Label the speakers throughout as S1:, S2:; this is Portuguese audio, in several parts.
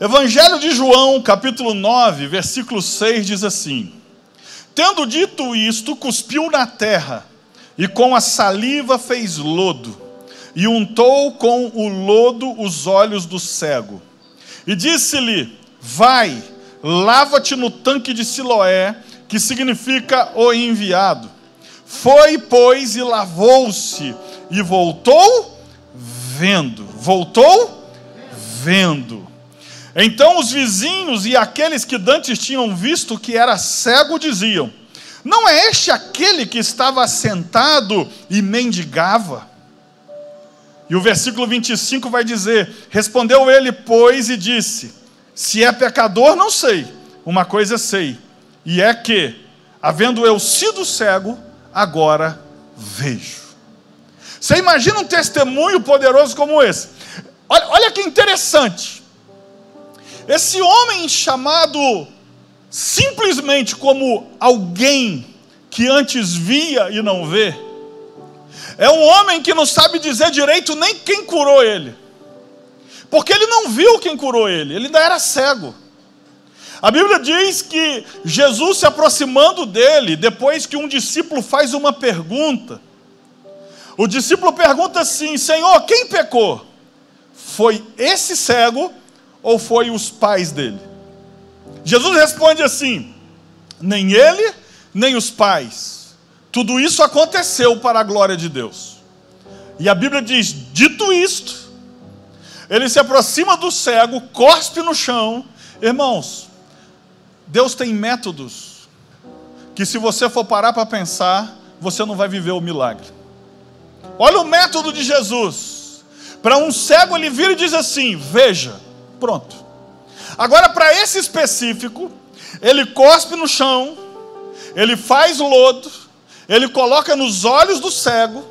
S1: Evangelho de João, capítulo 9, versículo 6 diz assim: Tendo dito isto, cuspiu na terra, e com a saliva fez lodo, e untou com o lodo os olhos do cego. E disse-lhe: Vai, lava-te no tanque de Siloé, que significa o enviado. Foi, pois, e lavou-se, e voltou vendo. Voltou vendo. Então os vizinhos e aqueles que dantes tinham visto que era cego diziam: Não é este aquele que estava sentado e mendigava? E o versículo 25 vai dizer: Respondeu ele, pois, e disse: Se é pecador, não sei. Uma coisa sei, e é que, havendo eu sido cego, agora vejo. Você imagina um testemunho poderoso como esse? Olha, olha que interessante. Esse homem chamado simplesmente como alguém que antes via e não vê, é um homem que não sabe dizer direito nem quem curou ele, porque ele não viu quem curou ele, ele ainda era cego. A Bíblia diz que Jesus se aproximando dele, depois que um discípulo faz uma pergunta, o discípulo pergunta assim: Senhor, quem pecou? Foi esse cego ou foi os pais dele? Jesus responde assim: nem ele, nem os pais. Tudo isso aconteceu para a glória de Deus. E a Bíblia diz: dito isto, ele se aproxima do cego, cospe no chão. Irmãos, Deus tem métodos que, se você for parar para pensar, você não vai viver o milagre. Olha o método de Jesus. Para um cego, ele vira e diz assim: Veja, pronto. Agora, para esse específico, ele cospe no chão, ele faz lodo, ele coloca nos olhos do cego,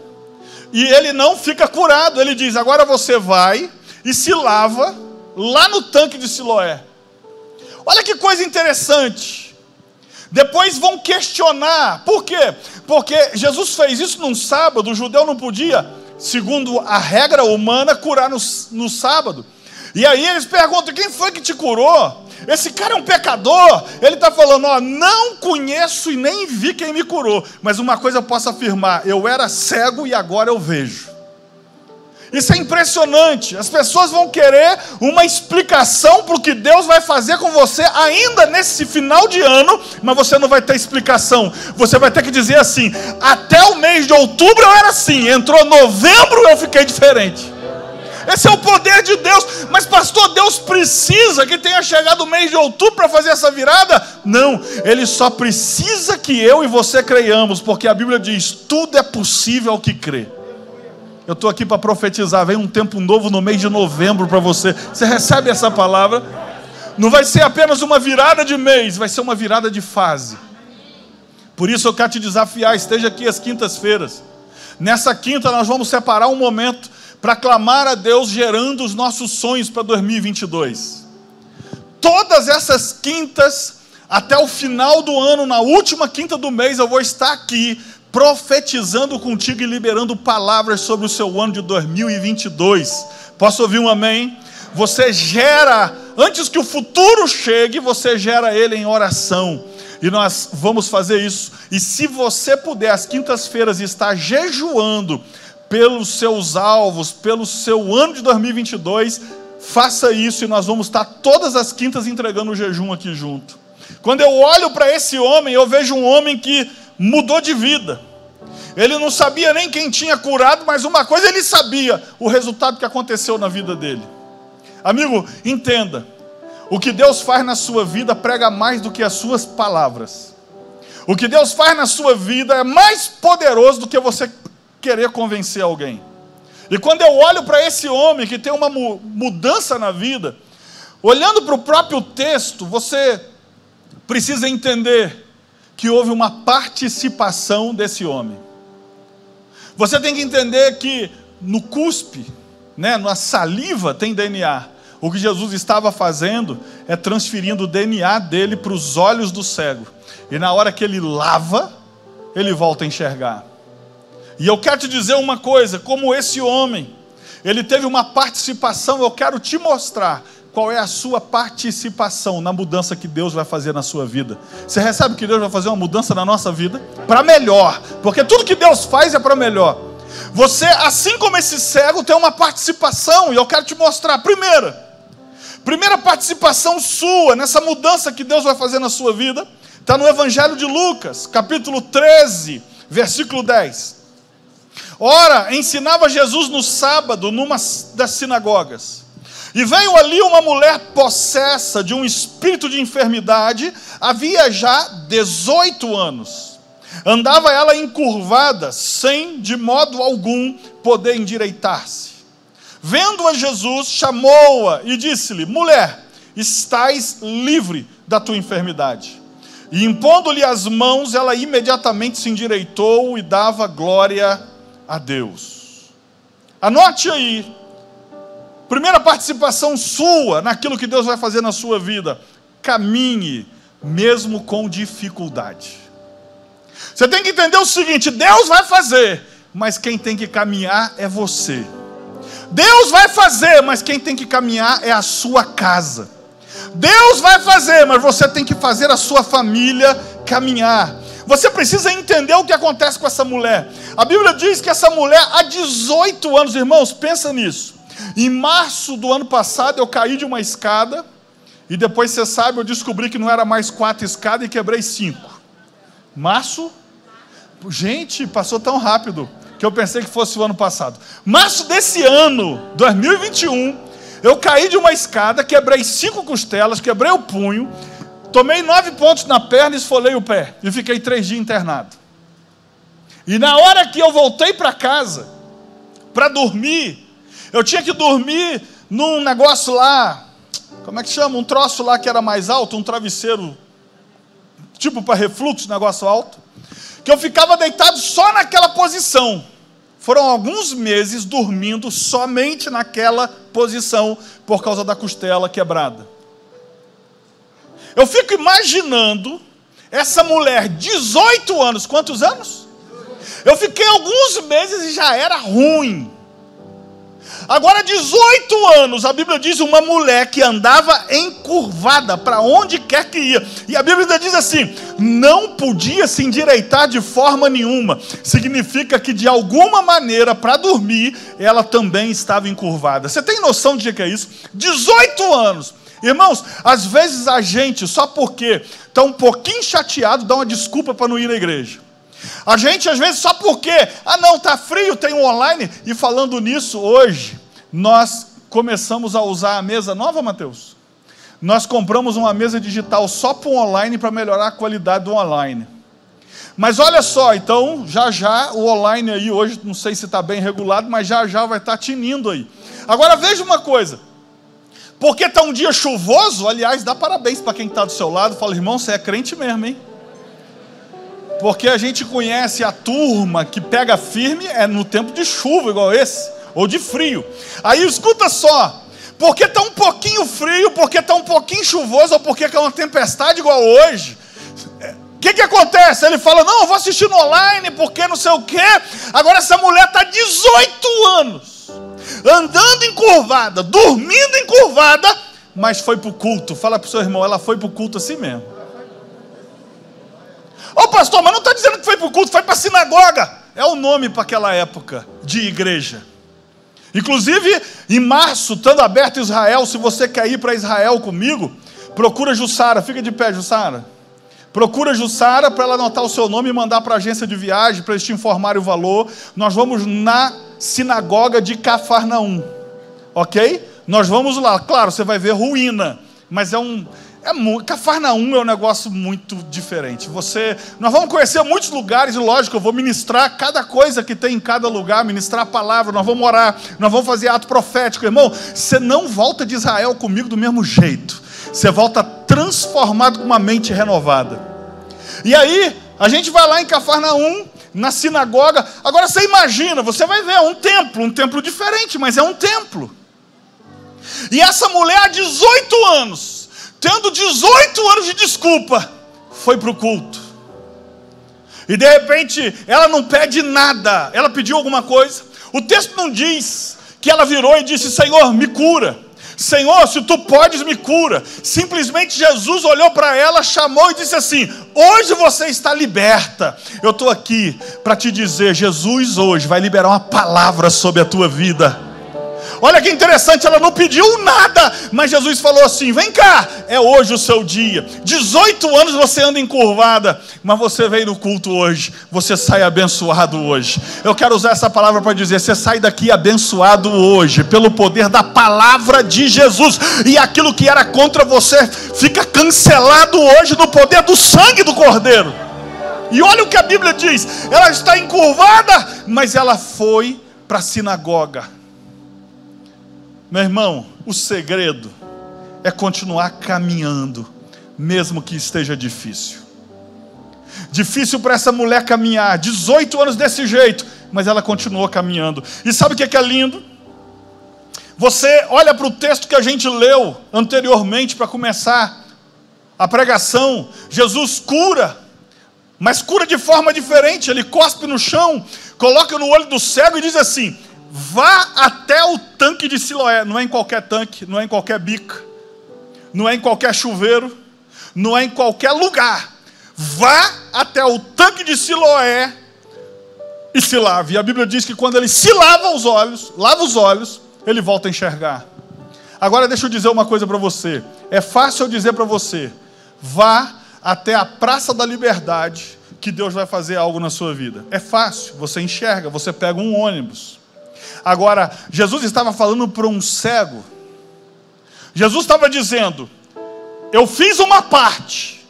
S1: e ele não fica curado. Ele diz: Agora você vai e se lava lá no tanque de Siloé. Olha que coisa interessante. Depois vão questionar. Por quê? Porque Jesus fez isso num sábado, o judeu não podia, segundo a regra humana, curar no, no sábado. E aí eles perguntam: quem foi que te curou? Esse cara é um pecador. Ele está falando: ó, não conheço e nem vi quem me curou. Mas uma coisa eu posso afirmar: eu era cego e agora eu vejo. Isso é impressionante. As pessoas vão querer uma explicação para o que Deus vai fazer com você ainda nesse final de ano, mas você não vai ter explicação. Você vai ter que dizer assim: até o mês de outubro eu era assim, entrou novembro eu fiquei diferente. Esse é o poder de Deus. Mas, pastor, Deus precisa que tenha chegado o mês de outubro para fazer essa virada? Não, Ele só precisa que eu e você creiamos, porque a Bíblia diz: tudo é possível ao que crê. Eu estou aqui para profetizar. Vem um tempo novo no mês de novembro para você. Você recebe essa palavra? Não vai ser apenas uma virada de mês, vai ser uma virada de fase. Por isso eu quero te desafiar, esteja aqui às quintas-feiras. Nessa quinta nós vamos separar um momento para clamar a Deus gerando os nossos sonhos para 2022. Todas essas quintas, até o final do ano, na última quinta do mês, eu vou estar aqui profetizando contigo e liberando palavras sobre o seu ano de 2022. Posso ouvir um amém? Você gera, antes que o futuro chegue, você gera ele em oração. E nós vamos fazer isso. E se você puder, às quintas-feiras, estar jejuando pelos seus alvos, pelo seu ano de 2022, faça isso e nós vamos estar todas as quintas entregando o jejum aqui junto. Quando eu olho para esse homem, eu vejo um homem que mudou de vida. Ele não sabia nem quem tinha curado, mas uma coisa ele sabia: o resultado que aconteceu na vida dele. Amigo, entenda: o que Deus faz na sua vida prega mais do que as suas palavras. O que Deus faz na sua vida é mais poderoso do que você querer convencer alguém. E quando eu olho para esse homem que tem uma mudança na vida, olhando para o próprio texto, você precisa entender que houve uma participação desse homem. Você tem que entender que no cuspe, né, na saliva tem DNA. O que Jesus estava fazendo é transferindo o DNA dele para os olhos do cego. E na hora que ele lava, ele volta a enxergar. E eu quero te dizer uma coisa: como esse homem, ele teve uma participação, eu quero te mostrar qual é a sua participação na mudança que Deus vai fazer na sua vida. Você recebe que Deus vai fazer uma mudança na nossa vida para melhor, porque tudo que Deus faz é para melhor. Você, assim como esse cego, tem uma participação, e eu quero te mostrar. Primeira, primeira participação sua nessa mudança que Deus vai fazer na sua vida, está no Evangelho de Lucas, capítulo 13, versículo 10. Ora, ensinava Jesus no sábado, numa das sinagogas. E veio ali uma mulher possessa de um espírito de enfermidade, havia já 18 anos. Andava ela encurvada, sem de modo algum poder endireitar-se. Vendo-a Jesus, chamou-a e disse-lhe: Mulher, estás livre da tua enfermidade. E impondo-lhe as mãos, ela imediatamente se endireitou e dava glória a Deus. Anote aí, primeira participação sua naquilo que Deus vai fazer na sua vida. Caminhe, mesmo com dificuldade. Você tem que entender o seguinte: Deus vai fazer, mas quem tem que caminhar é você. Deus vai fazer, mas quem tem que caminhar é a sua casa. Deus vai fazer, mas você tem que fazer a sua família caminhar. Você precisa entender o que acontece com essa mulher. A Bíblia diz que essa mulher, há 18 anos, irmãos, pensa nisso. Em março do ano passado, eu caí de uma escada, e depois você sabe, eu descobri que não era mais quatro escadas e quebrei cinco. Março? Gente, passou tão rápido que eu pensei que fosse o ano passado. Março desse ano, 2021, eu caí de uma escada, quebrei cinco costelas, quebrei o punho, tomei nove pontos na perna e esfolei o pé. E fiquei três dias internado. E na hora que eu voltei para casa, para dormir, eu tinha que dormir num negócio lá, como é que chama? Um troço lá que era mais alto, um travesseiro, tipo para refluxo, negócio alto que eu ficava deitado só naquela posição. Foram alguns meses dormindo somente naquela posição por causa da costela quebrada. Eu fico imaginando essa mulher, 18 anos, quantos anos? Eu fiquei alguns meses e já era ruim. Agora, 18 anos, a Bíblia diz uma mulher que andava encurvada para onde quer que ia. E a Bíblia diz assim: não podia se endireitar de forma nenhuma. Significa que de alguma maneira, para dormir, ela também estava encurvada. Você tem noção de que é isso? 18 anos. Irmãos, às vezes a gente, só porque está um pouquinho chateado, dá uma desculpa para não ir à igreja. A gente, às vezes, só porque, ah, não, está frio, tem um online. E falando nisso, hoje, nós começamos a usar a mesa nova, Mateus. Nós compramos uma mesa digital só para o online para melhorar a qualidade do online. Mas olha só, então, já já o online aí hoje, não sei se está bem regulado, mas já já vai estar tá tinindo aí. Agora veja uma coisa. Porque está um dia chuvoso, aliás, dá parabéns para quem está do seu lado. Fala, irmão, você é crente mesmo, hein? Porque a gente conhece a turma que pega firme é no tempo de chuva, igual esse, ou de frio. Aí escuta só, porque está um pouquinho frio, porque está um pouquinho chuvoso, ou porque é uma tempestade igual hoje. O que, que acontece? Ele fala: Não, eu vou assistir no online, porque não sei o quê. Agora essa mulher está 18 anos, andando encurvada, dormindo encurvada, mas foi para o culto. Fala para o seu irmão: ela foi para o culto assim mesmo. Ô oh, pastor, mas não está dizendo que foi para o culto, foi para a sinagoga. É o nome para aquela época de igreja. Inclusive, em março, estando aberto Israel, se você quer ir para Israel comigo, procura Jussara, fica de pé, Jussara. Procura Jussara para ela anotar o seu nome e mandar para a agência de viagem, para eles te informarem o valor. Nós vamos na sinagoga de Cafarnaum, ok? Nós vamos lá. Claro, você vai ver ruína, mas é um, é Cafarnaum é um negócio muito diferente. Você, nós vamos conhecer muitos lugares e lógico, eu vou ministrar cada coisa que tem em cada lugar, ministrar a palavra, nós vamos orar, nós vamos fazer ato profético, irmão. Você não volta de Israel comigo do mesmo jeito. Você volta transformado com uma mente renovada. E aí, a gente vai lá em Cafarnaum, na sinagoga. Agora você imagina, você vai ver é um templo, um templo diferente, mas é um templo. E essa mulher há 18 anos tendo 18 anos de desculpa, foi para o culto. E de repente, ela não pede nada, ela pediu alguma coisa. O texto não diz que ela virou e disse: Senhor, me cura. Senhor, se tu podes, me cura. Simplesmente Jesus olhou para ela, chamou e disse assim: Hoje você está liberta. Eu estou aqui para te dizer: Jesus hoje vai liberar uma palavra sobre a tua vida. Olha que interessante, ela não pediu nada, mas Jesus falou assim: vem cá, é hoje o seu dia. 18 anos você anda encurvada, mas você veio no culto hoje, você sai abençoado hoje. Eu quero usar essa palavra para dizer: você sai daqui abençoado hoje, pelo poder da palavra de Jesus, e aquilo que era contra você fica cancelado hoje no poder do sangue do Cordeiro. E olha o que a Bíblia diz: ela está encurvada, mas ela foi para a sinagoga meu irmão, o segredo é continuar caminhando, mesmo que esteja difícil. Difícil para essa mulher caminhar, 18 anos desse jeito, mas ela continuou caminhando. E sabe o que é, lindo? Você olha para o texto que a gente leu anteriormente para começar a pregação. Jesus cura, mas cura de forma diferente. Ele cospe no chão, coloca no olho do cego e diz assim: Vá até o tanque de Siloé. Não é em qualquer tanque, não é em qualquer bica, não é em qualquer chuveiro, não é em qualquer lugar. Vá até o tanque de Siloé e se lave. E a Bíblia diz que quando ele se lava os olhos, lava os olhos, ele volta a enxergar. Agora deixa eu dizer uma coisa para você. É fácil eu dizer para você: vá até a Praça da Liberdade, que Deus vai fazer algo na sua vida. É fácil, você enxerga, você pega um ônibus. Agora, Jesus estava falando para um cego. Jesus estava dizendo: Eu fiz uma parte,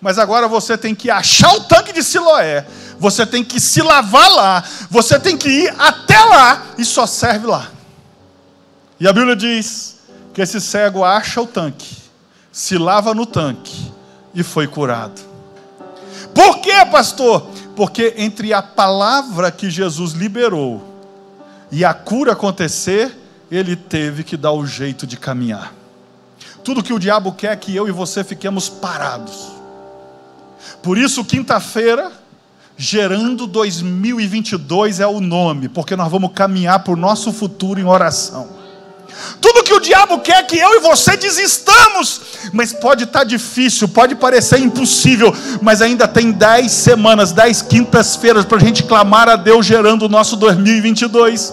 S1: mas agora você tem que achar o tanque de Siloé, você tem que se lavar lá, você tem que ir até lá e só serve lá. E a Bíblia diz que esse cego acha o tanque, se lava no tanque e foi curado. Por quê, pastor? Porque entre a palavra que Jesus liberou e a cura acontecer, ele teve que dar o jeito de caminhar. Tudo que o diabo quer é que eu e você fiquemos parados. Por isso, quinta-feira, gerando 2022 é o nome, porque nós vamos caminhar para o nosso futuro em oração. Tudo que o diabo quer que eu e você desistamos, mas pode estar tá difícil, pode parecer impossível, mas ainda tem dez semanas, dez quintas-feiras para a gente clamar a Deus gerando o nosso 2022.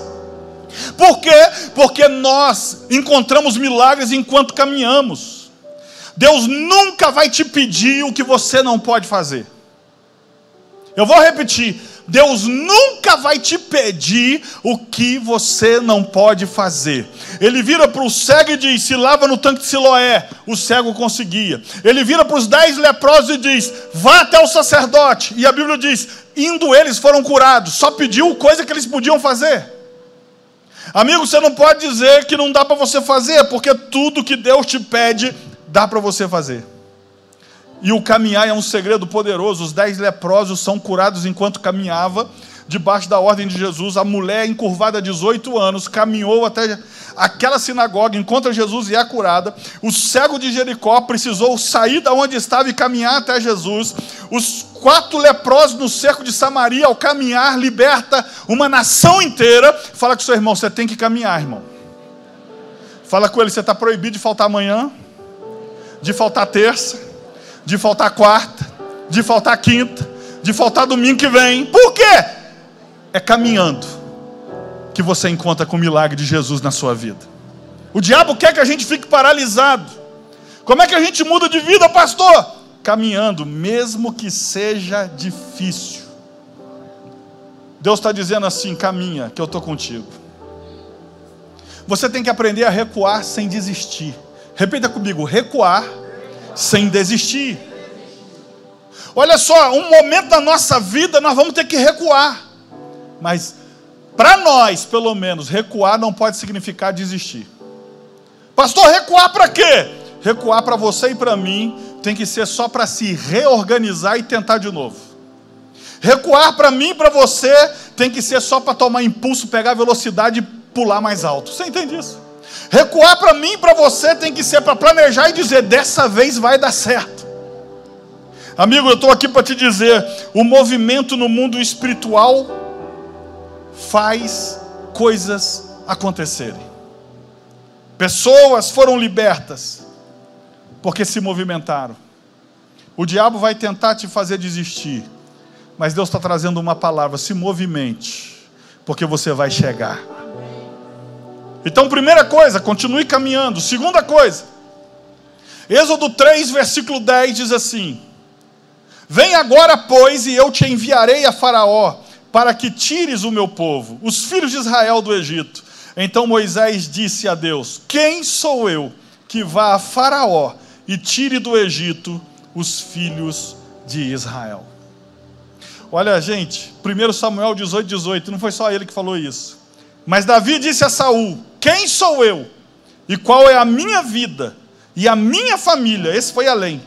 S1: Por quê? Porque nós encontramos milagres enquanto caminhamos. Deus nunca vai te pedir o que você não pode fazer. Eu vou repetir: Deus nunca vai te pedir o que você não pode fazer. Ele vira para o cego e diz: se lava no tanque de Siloé. O cego conseguia. Ele vira para os dez leprosos e diz: vá até o sacerdote. E a Bíblia diz: indo eles foram curados. Só pediu coisa que eles podiam fazer. Amigo, você não pode dizer que não dá para você fazer, porque tudo que Deus te pede, dá para você fazer. E o caminhar é um segredo poderoso. Os dez leprosos são curados enquanto caminhava, debaixo da ordem de Jesus. A mulher, encurvada 18 anos, caminhou até aquela sinagoga, encontra Jesus e é curada. O cego de Jericó precisou sair da onde estava e caminhar até Jesus. Os quatro leprosos no cerco de Samaria, ao caminhar, liberta uma nação inteira. Fala com seu irmão, você tem que caminhar, irmão. Fala com ele, você está proibido de faltar amanhã, de faltar terça de faltar quarta, de faltar quinta, de faltar domingo que vem. Por quê? É caminhando que você encontra com o milagre de Jesus na sua vida. O diabo quer que a gente fique paralisado. Como é que a gente muda de vida, pastor? Caminhando, mesmo que seja difícil. Deus está dizendo assim: caminha, que eu estou contigo. Você tem que aprender a recuar sem desistir. Repita comigo: recuar sem desistir. Olha só, um momento da nossa vida nós vamos ter que recuar. Mas para nós, pelo menos, recuar não pode significar desistir. Pastor, recuar para quê? Recuar para você e para mim tem que ser só para se reorganizar e tentar de novo. Recuar para mim e para você tem que ser só para tomar impulso, pegar velocidade e pular mais alto. Você entende isso? Recuar para mim e para você tem que ser para planejar e dizer: dessa vez vai dar certo. Amigo, eu estou aqui para te dizer: o movimento no mundo espiritual faz coisas acontecerem. Pessoas foram libertas porque se movimentaram. O diabo vai tentar te fazer desistir, mas Deus está trazendo uma palavra: se movimente, porque você vai chegar. Então, primeira coisa, continue caminhando. Segunda coisa, Êxodo 3, versículo 10 diz assim: Vem agora, pois, e eu te enviarei a Faraó, para que tires o meu povo, os filhos de Israel do Egito. Então Moisés disse a Deus: Quem sou eu que vá a Faraó e tire do Egito os filhos de Israel? Olha, gente, 1 Samuel 18, 18, não foi só ele que falou isso. Mas Davi disse a Saul: Quem sou eu? E qual é a minha vida? E a minha família, esse foi além,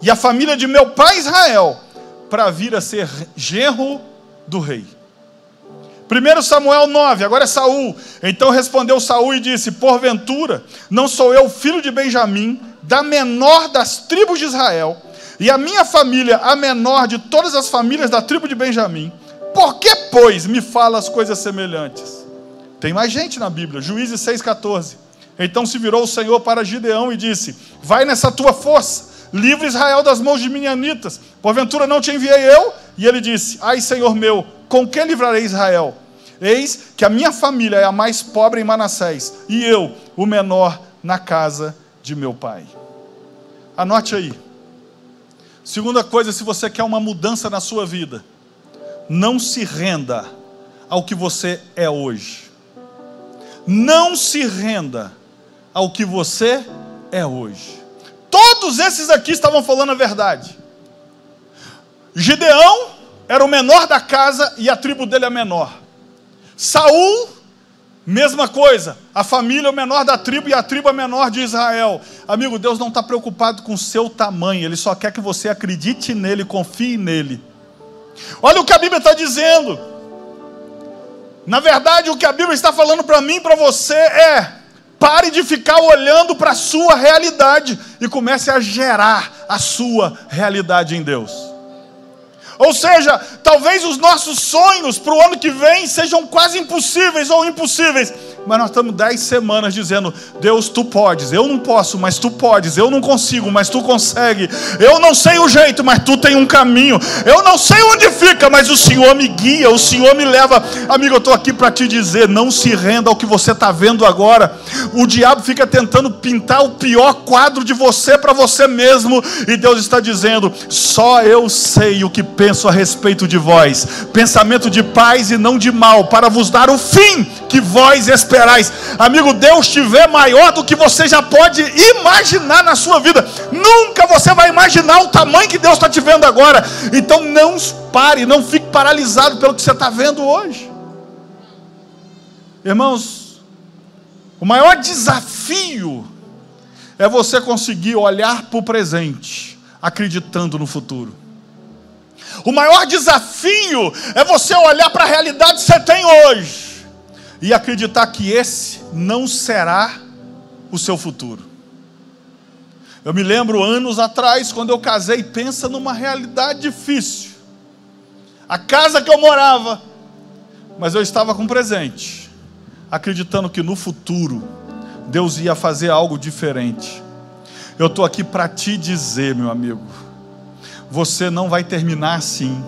S1: e a família de meu pai Israel, para vir a ser genro do rei. 1 Samuel 9, agora é Saul. Então respondeu Saul e disse: Porventura, não sou eu filho de Benjamim, da menor das tribos de Israel, e a minha família a menor de todas as famílias da tribo de Benjamim. Por que, pois, me fala as coisas semelhantes? Tem mais gente na Bíblia, Juízes 6,14. Então se virou o Senhor para Gideão e disse: Vai nessa tua força, livre Israel das mãos de Minianitas. Porventura não te enviei eu? E ele disse: Ai, Senhor meu, com que livrarei Israel? Eis que a minha família é a mais pobre em Manassés, e eu, o menor, na casa de meu pai. Anote aí. Segunda coisa, se você quer uma mudança na sua vida, não se renda ao que você é hoje. Não se renda ao que você é hoje. Todos esses aqui estavam falando a verdade. Gideão era o menor da casa e a tribo dele é menor. Saul, mesma coisa. A família é o menor da tribo e a tribo é menor de Israel. Amigo, Deus não está preocupado com o seu tamanho, Ele só quer que você acredite nele, confie nele. Olha o que a Bíblia está dizendo. Na verdade, o que a Bíblia está falando para mim e para você é: pare de ficar olhando para a sua realidade e comece a gerar a sua realidade em Deus. Ou seja, talvez os nossos sonhos para o ano que vem sejam quase impossíveis ou impossíveis, mas nós estamos dez semanas dizendo: Deus, tu podes, eu não posso, mas tu podes, eu não consigo, mas tu consegue, eu não sei o jeito, mas tu tem um caminho, eu não sei onde fica, mas o Senhor me guia, o Senhor me leva. Amigo, eu estou aqui para te dizer: não se renda ao que você está vendo agora. O diabo fica tentando pintar o pior quadro de você para você mesmo, e Deus está dizendo: só eu sei o que penso a respeito de vós, pensamento de paz e não de mal, para vos dar o fim que vós esperais esperais. Amigo, Deus te vê maior do que você já pode imaginar na sua vida. Nunca você vai imaginar o tamanho que Deus está te vendo agora. Então não pare, não fique paralisado pelo que você está vendo hoje. Irmãos, o maior desafio é você conseguir olhar para o presente, acreditando no futuro. O maior desafio é você olhar para a realidade que você tem hoje e acreditar que esse não será o seu futuro. Eu me lembro anos atrás, quando eu casei, pensa numa realidade difícil. A casa que eu morava, mas eu estava com presente, acreditando que no futuro Deus ia fazer algo diferente. Eu estou aqui para te dizer, meu amigo, você não vai terminar assim.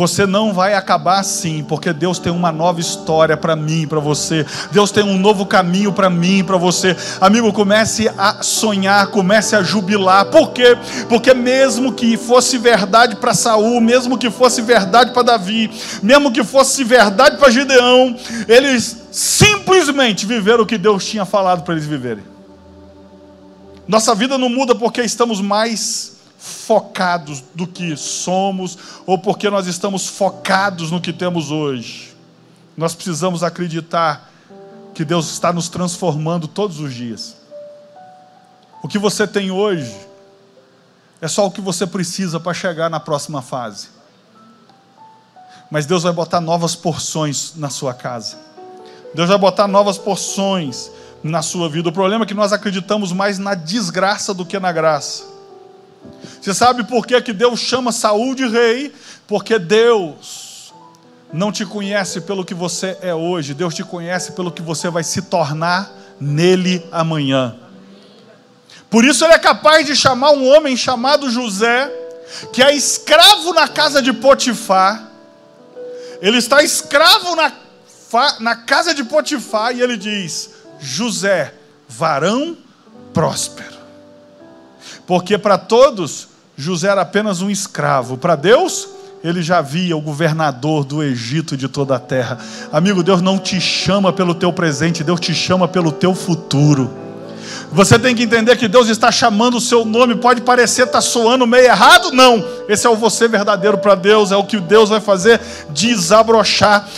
S1: Você não vai acabar assim, porque Deus tem uma nova história para mim, para você. Deus tem um novo caminho para mim, para você. Amigo, comece a sonhar, comece a jubilar. Por quê? Porque mesmo que fosse verdade para Saul, mesmo que fosse verdade para Davi, mesmo que fosse verdade para Gideão, eles simplesmente viveram o que Deus tinha falado para eles viverem. Nossa vida não muda porque estamos mais focados do que somos ou porque nós estamos focados no que temos hoje. Nós precisamos acreditar que Deus está nos transformando todos os dias. O que você tem hoje é só o que você precisa para chegar na próxima fase. Mas Deus vai botar novas porções na sua casa. Deus vai botar novas porções na sua vida. O problema é que nós acreditamos mais na desgraça do que na graça. Você sabe por que, que Deus chama Saul de rei? Porque Deus não te conhece pelo que você é hoje, Deus te conhece pelo que você vai se tornar nele amanhã. Por isso ele é capaz de chamar um homem chamado José, que é escravo na casa de Potifar. Ele está escravo na, na casa de Potifar e ele diz: José, varão próspero. Porque para todos, José era apenas um escravo. Para Deus, ele já via o governador do Egito e de toda a terra. Amigo, Deus não te chama pelo teu presente, Deus te chama pelo teu futuro. Você tem que entender que Deus está chamando o seu nome. Pode parecer estar tá soando meio errado, não. Esse é o você verdadeiro para Deus, é o que Deus vai fazer desabrochar.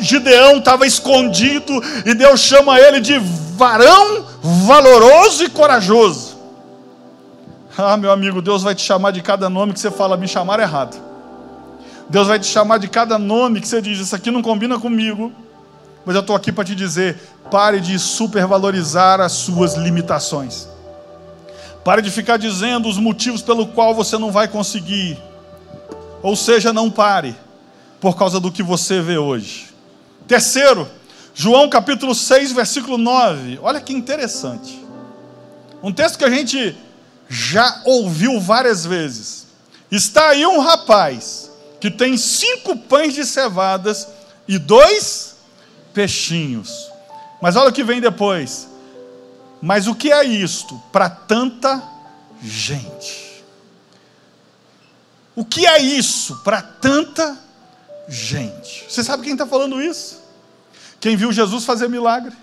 S1: Gideão estava escondido e Deus chama ele de varão valoroso e corajoso. Ah, meu amigo, Deus vai te chamar de cada nome que você fala, me chamar errado. Deus vai te chamar de cada nome que você diz, isso aqui não combina comigo. Mas eu estou aqui para te dizer: pare de supervalorizar as suas limitações. Pare de ficar dizendo os motivos pelo qual você não vai conseguir. Ou seja, não pare por causa do que você vê hoje. Terceiro, João capítulo 6, versículo 9. Olha que interessante. Um texto que a gente já ouviu várias vezes. Está aí um rapaz que tem cinco pães de cevadas e dois peixinhos. Mas olha o que vem depois. Mas o que é isto para tanta gente? O que é isso para tanta gente? Você sabe quem está falando isso? Quem viu Jesus fazer milagre?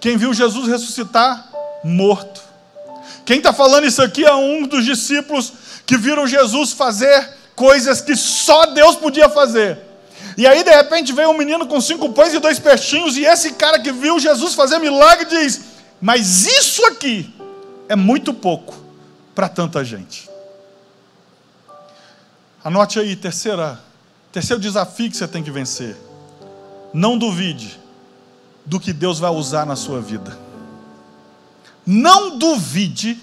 S1: Quem viu Jesus ressuscitar morto? Quem está falando isso aqui é um dos discípulos que viram Jesus fazer coisas que só Deus podia fazer. E aí, de repente, veio um menino com cinco pães e dois peixinhos, e esse cara que viu Jesus fazer milagre diz: Mas isso aqui é muito pouco para tanta gente. Anote aí, terceira, terceiro desafio que você tem que vencer. Não duvide do que Deus vai usar na sua vida. Não duvide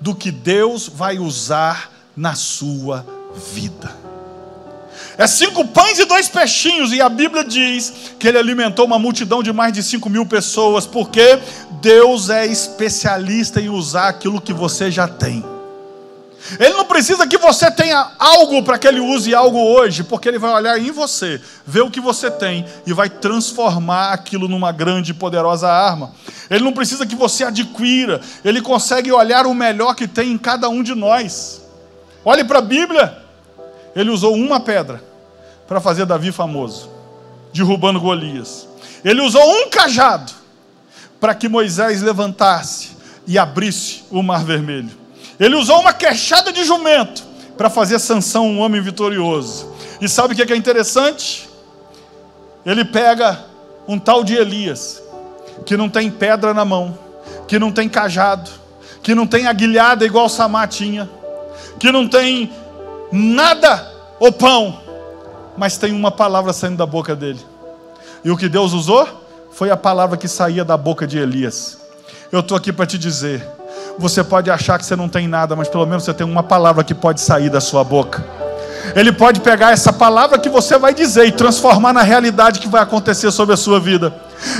S1: do que Deus vai usar na sua vida. É cinco pães e dois peixinhos, e a Bíblia diz que ele alimentou uma multidão de mais de cinco mil pessoas, porque Deus é especialista em usar aquilo que você já tem. Ele não precisa que você tenha algo para que ele use algo hoje, porque ele vai olhar em você, ver o que você tem e vai transformar aquilo numa grande e poderosa arma. Ele não precisa que você adquira, ele consegue olhar o melhor que tem em cada um de nós. Olhe para a Bíblia. Ele usou uma pedra para fazer Davi famoso, derrubando Golias. Ele usou um cajado para que Moisés levantasse e abrisse o mar vermelho. Ele usou uma queixada de jumento para fazer Sansão um homem vitorioso. E sabe o que é interessante? Ele pega um tal de Elias, que não tem pedra na mão, que não tem cajado, que não tem aguilhada igual Samar tinha, que não tem nada ou pão, mas tem uma palavra saindo da boca dele. E o que Deus usou foi a palavra que saía da boca de Elias. Eu estou aqui para te dizer: você pode achar que você não tem nada, mas pelo menos você tem uma palavra que pode sair da sua boca. Ele pode pegar essa palavra que você vai dizer e transformar na realidade que vai acontecer sobre a sua vida.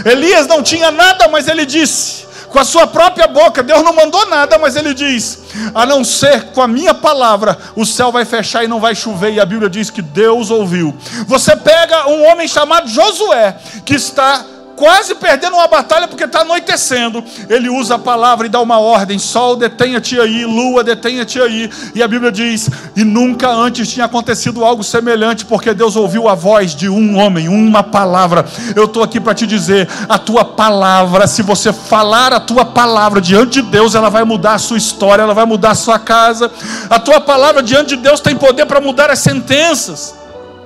S1: Elias não tinha nada, mas ele disse: com a sua própria boca. Deus não mandou nada, mas ele diz: a não ser com a minha palavra, o céu vai fechar e não vai chover. E a Bíblia diz que Deus ouviu. Você pega um homem chamado Josué, que está quase perdendo uma batalha porque está anoitecendo, ele usa a palavra e dá uma ordem: Sol, detenha-te aí, lua, detenha-te aí. E a Bíblia diz: E nunca antes tinha acontecido algo semelhante, porque Deus ouviu a voz de um homem, uma palavra. Eu estou aqui para te dizer: a tua palavra, se você falar a tua palavra diante de Deus, ela vai mudar a sua história, ela vai mudar a sua casa. A tua palavra diante de Deus tem poder para mudar as sentenças.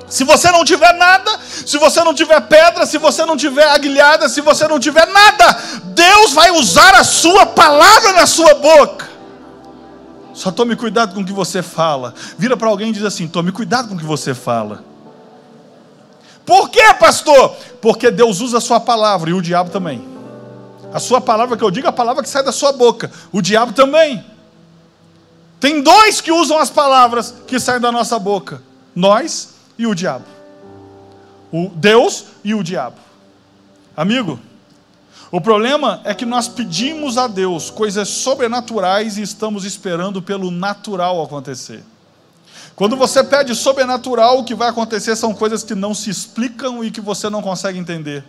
S1: Se você não tiver nada, se você não tiver pedra, se você não tiver aguilhada, se você não tiver nada, Deus vai usar a sua palavra na sua boca. Só tome cuidado com o que você fala. Vira para alguém e diz assim: tome cuidado com o que você fala. Por quê, pastor? Porque Deus usa a sua palavra e o diabo também. A sua palavra que eu digo, é a palavra que sai da sua boca. O diabo também. Tem dois que usam as palavras que saem da nossa boca: nós e o diabo. O Deus e o diabo. Amigo, O problema é que nós pedimos a Deus coisas sobrenaturais e estamos esperando pelo natural acontecer. Quando você pede sobrenatural, o que vai acontecer são coisas que não se explicam e que você não consegue entender.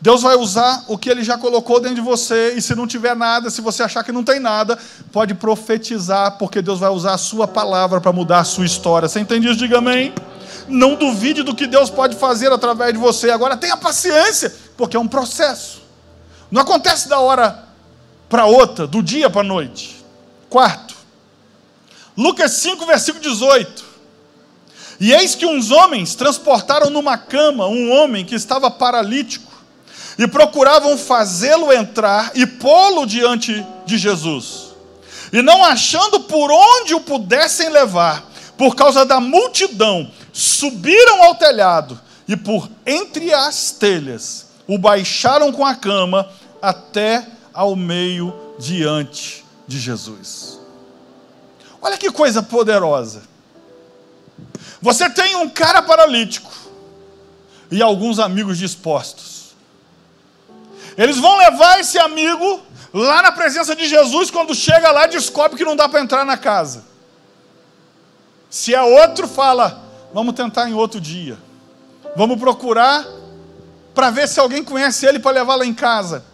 S1: Deus vai usar o que ele já colocou dentro de você, e se não tiver nada, se você achar que não tem nada, pode profetizar, porque Deus vai usar a sua palavra para mudar a sua história. Você entende isso? Diga amém. Não duvide do que Deus pode fazer através de você. Agora tenha paciência, porque é um processo. Não acontece da hora para outra, do dia para a noite. Quarto, Lucas 5, versículo 18. E eis que uns homens transportaram numa cama um homem que estava paralítico e procuravam fazê-lo entrar e pô-lo diante de Jesus. E não achando por onde o pudessem levar, por causa da multidão, subiram ao telhado e por entre as telhas o baixaram com a cama até ao meio diante de Jesus. Olha que coisa poderosa. Você tem um cara paralítico e alguns amigos dispostos. Eles vão levar esse amigo lá na presença de Jesus. Quando chega lá, descobre que não dá para entrar na casa. Se é outro, fala: vamos tentar em outro dia. Vamos procurar para ver se alguém conhece ele para levar lá em casa.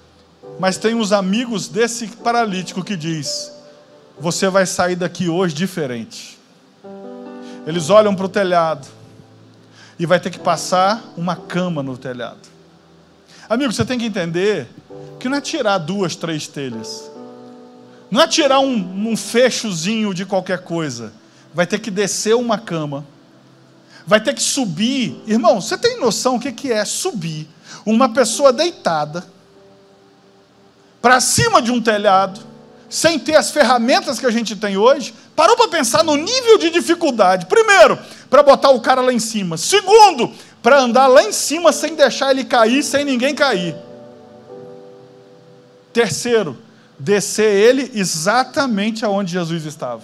S1: Mas tem uns amigos desse paralítico que diz: você vai sair daqui hoje diferente. Eles olham para o telhado e vai ter que passar uma cama no telhado. Amigo, você tem que entender que não é tirar duas, três telhas. Não é tirar um, um fechozinho de qualquer coisa. Vai ter que descer uma cama. Vai ter que subir. Irmão, você tem noção o que, que é subir uma pessoa deitada para cima de um telhado, sem ter as ferramentas que a gente tem hoje? Parou para pensar no nível de dificuldade. Primeiro, para botar o cara lá em cima. Segundo, para andar lá em cima sem deixar ele cair, sem ninguém cair. Terceiro, descer ele exatamente aonde Jesus estava.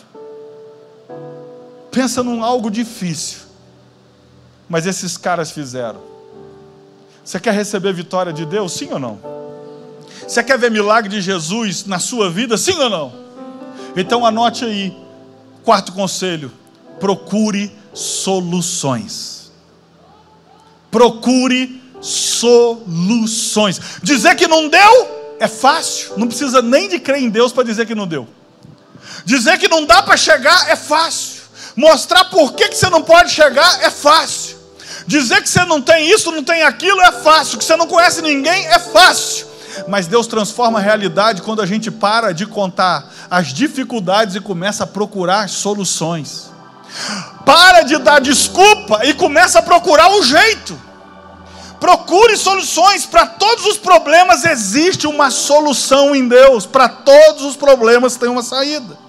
S1: Pensa num algo difícil, mas esses caras fizeram. Você quer receber vitória de Deus, sim ou não? Você quer ver milagre de Jesus na sua vida, sim ou não? Então anote aí, quarto conselho: procure soluções procure soluções. Dizer que não deu é fácil, não precisa nem de crer em Deus para dizer que não deu. Dizer que não dá para chegar é fácil. Mostrar por que, que você não pode chegar é fácil. Dizer que você não tem isso, não tem aquilo é fácil. Que você não conhece ninguém é fácil. Mas Deus transforma a realidade quando a gente para de contar as dificuldades e começa a procurar soluções. Para de dar desculpa e começa a procurar um jeito. Procure soluções. Para todos os problemas existe uma solução em Deus. Para todos os problemas tem uma saída.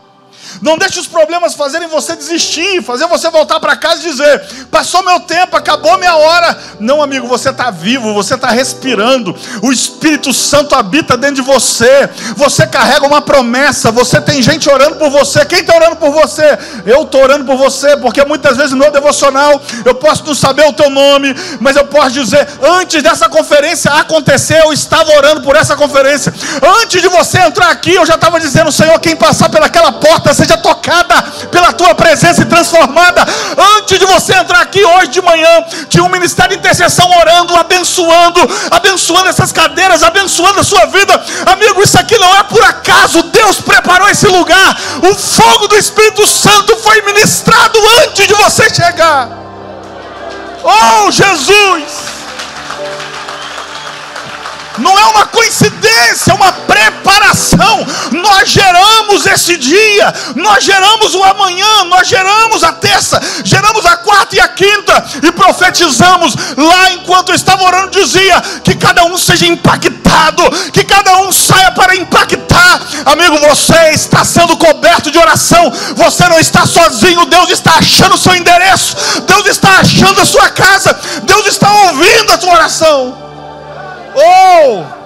S1: Não deixe os problemas fazerem você desistir, fazer você voltar para casa e dizer: passou meu tempo, acabou minha hora. Não, amigo, você está vivo, você está respirando. O Espírito Santo habita dentro de você. Você carrega uma promessa. Você tem gente orando por você. Quem está orando por você? Eu estou orando por você, porque muitas vezes no meu devocional eu posso não saber o teu nome, mas eu posso dizer: antes dessa conferência acontecer, eu estava orando por essa conferência. Antes de você entrar aqui, eu já estava dizendo: Senhor, quem passar pelaquela porta seja tocada pela tua presença e transformada. Antes de você entrar aqui hoje de manhã, tinha um ministério de intercessão orando, abençoando, abençoando essas cadeiras, abençoando a sua vida. Amigo, isso aqui não é por acaso. Deus preparou esse lugar. O fogo do Espírito Santo foi ministrado antes de você chegar. Oh, Jesus! Não é uma coincidência, é uma preparação. Nós geramos esse dia, nós geramos o amanhã, nós geramos a terça, geramos a quarta e a quinta e profetizamos lá enquanto eu estava orando, dizia que cada um seja impactado, que cada um saia para impactar. Amigo, você está sendo coberto de oração, você não está sozinho, Deus está achando o seu endereço, Deus está achando a sua casa, Deus está ouvindo a tua oração. Oh!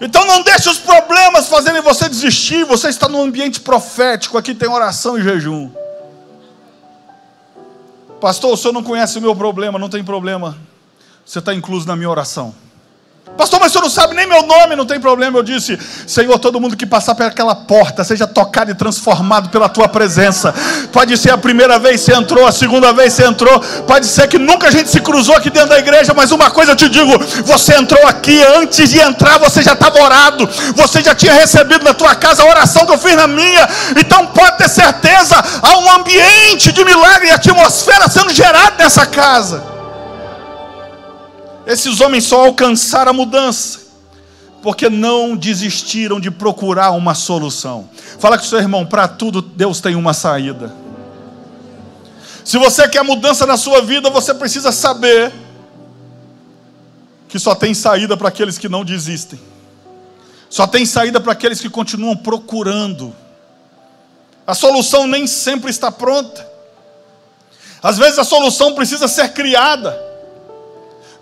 S1: Então não deixe os problemas fazerem você desistir. Você está num ambiente profético. Aqui tem oração e jejum. Pastor, o senhor não conhece o meu problema, não tem problema. Você está incluso na minha oração. Pastor, mas o senhor não sabe nem meu nome, não tem problema. Eu disse: Senhor, todo mundo que passar por aquela porta seja tocado e transformado pela tua presença. Pode ser a primeira vez que você entrou, a segunda vez que você entrou. Pode ser que nunca a gente se cruzou aqui dentro da igreja, mas uma coisa eu te digo: você entrou aqui, antes de entrar, você já estava orado, você já tinha recebido na tua casa a oração que eu fiz na minha. Então pode ter certeza, há um ambiente de milagre e atmosfera sendo gerado nessa casa. Esses homens só alcançaram a mudança porque não desistiram de procurar uma solução. Fala com seu irmão, para tudo Deus tem uma saída. Se você quer mudança na sua vida, você precisa saber que só tem saída para aqueles que não desistem. Só tem saída para aqueles que continuam procurando. A solução nem sempre está pronta. Às vezes a solução precisa ser criada.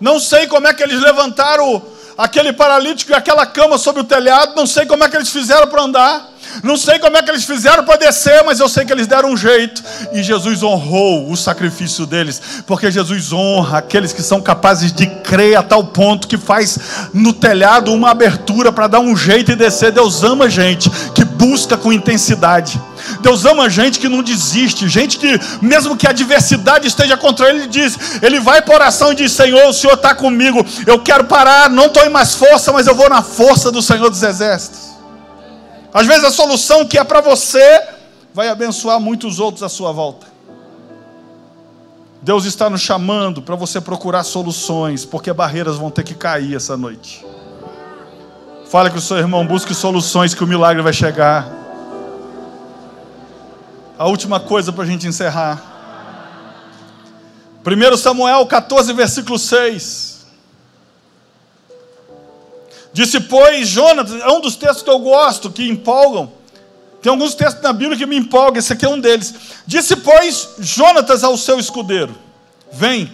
S1: Não sei como é que eles levantaram aquele paralítico e aquela cama sobre o telhado. Não sei como é que eles fizeram para andar. Não sei como é que eles fizeram para descer, mas eu sei que eles deram um jeito. E Jesus honrou o sacrifício deles, porque Jesus honra aqueles que são capazes de crer a tal ponto que faz no telhado uma abertura para dar um jeito e descer. Deus ama gente que busca com intensidade. Deus ama gente que não desiste, gente que, mesmo que a adversidade esteja contra ele, ele diz: ele vai para oração e diz: Senhor, o Senhor está comigo, eu quero parar, não estou em mais força, mas eu vou na força do Senhor dos Exércitos. Às vezes a solução que é para você vai abençoar muitos outros à sua volta. Deus está nos chamando para você procurar soluções, porque barreiras vão ter que cair essa noite. Fale com o seu irmão, busque soluções que o milagre vai chegar. A última coisa para a gente encerrar. 1 Samuel 14, versículo 6. Disse, pois, Jonas, é um dos textos que eu gosto, que empolgam. Tem alguns textos na Bíblia que me empolgam, esse aqui é um deles. Disse, pois, Jonatas ao seu escudeiro: Vem,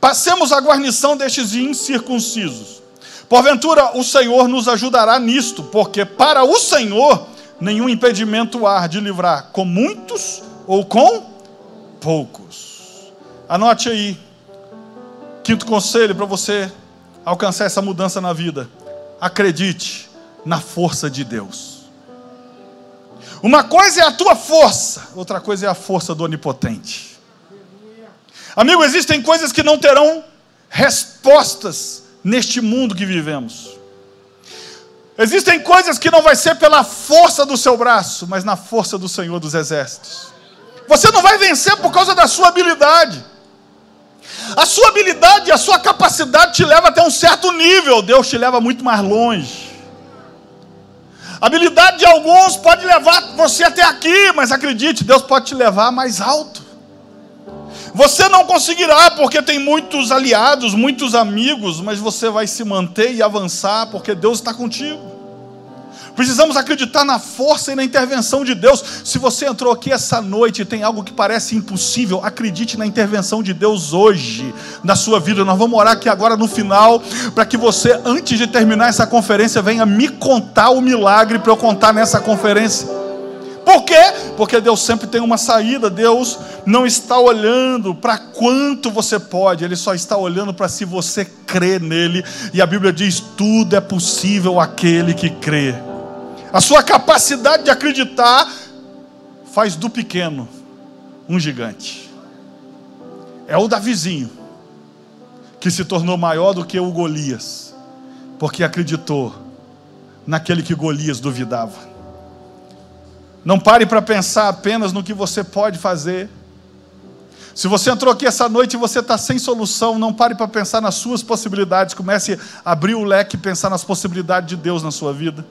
S1: passemos a guarnição destes incircuncisos. Porventura, o Senhor nos ajudará nisto, porque para o Senhor nenhum impedimento há de livrar com muitos ou com poucos. Anote aí. Quinto conselho para você alcançar essa mudança na vida. Acredite na força de Deus. Uma coisa é a tua força, outra coisa é a força do onipotente. Amigo, existem coisas que não terão respostas neste mundo que vivemos. Existem coisas que não vai ser pela força do seu braço, mas na força do Senhor dos Exércitos. Você não vai vencer por causa da sua habilidade. A sua habilidade, a sua capacidade te leva até um certo nível, Deus te leva muito mais longe. A habilidade de alguns pode levar você até aqui, mas acredite, Deus pode te levar mais alto. Você não conseguirá porque tem muitos aliados, muitos amigos, mas você vai se manter e avançar porque Deus está contigo. Precisamos acreditar na força e na intervenção de Deus. Se você entrou aqui essa noite e tem algo que parece impossível, acredite na intervenção de Deus hoje na sua vida. Nós vamos orar aqui agora no final, para que você, antes de terminar essa conferência, venha me contar o milagre para eu contar nessa conferência. Por quê? Porque Deus sempre tem uma saída. Deus não está olhando para quanto você pode, Ele só está olhando para se você crê nele. E a Bíblia diz: tudo é possível aquele que crê. A sua capacidade de acreditar faz do pequeno um gigante. É o Davizinho que se tornou maior do que o Golias, porque acreditou naquele que Golias duvidava. Não pare para pensar apenas no que você pode fazer. Se você entrou aqui essa noite e você está sem solução, não pare para pensar nas suas possibilidades. Comece a abrir o leque e pensar nas possibilidades de Deus na sua vida.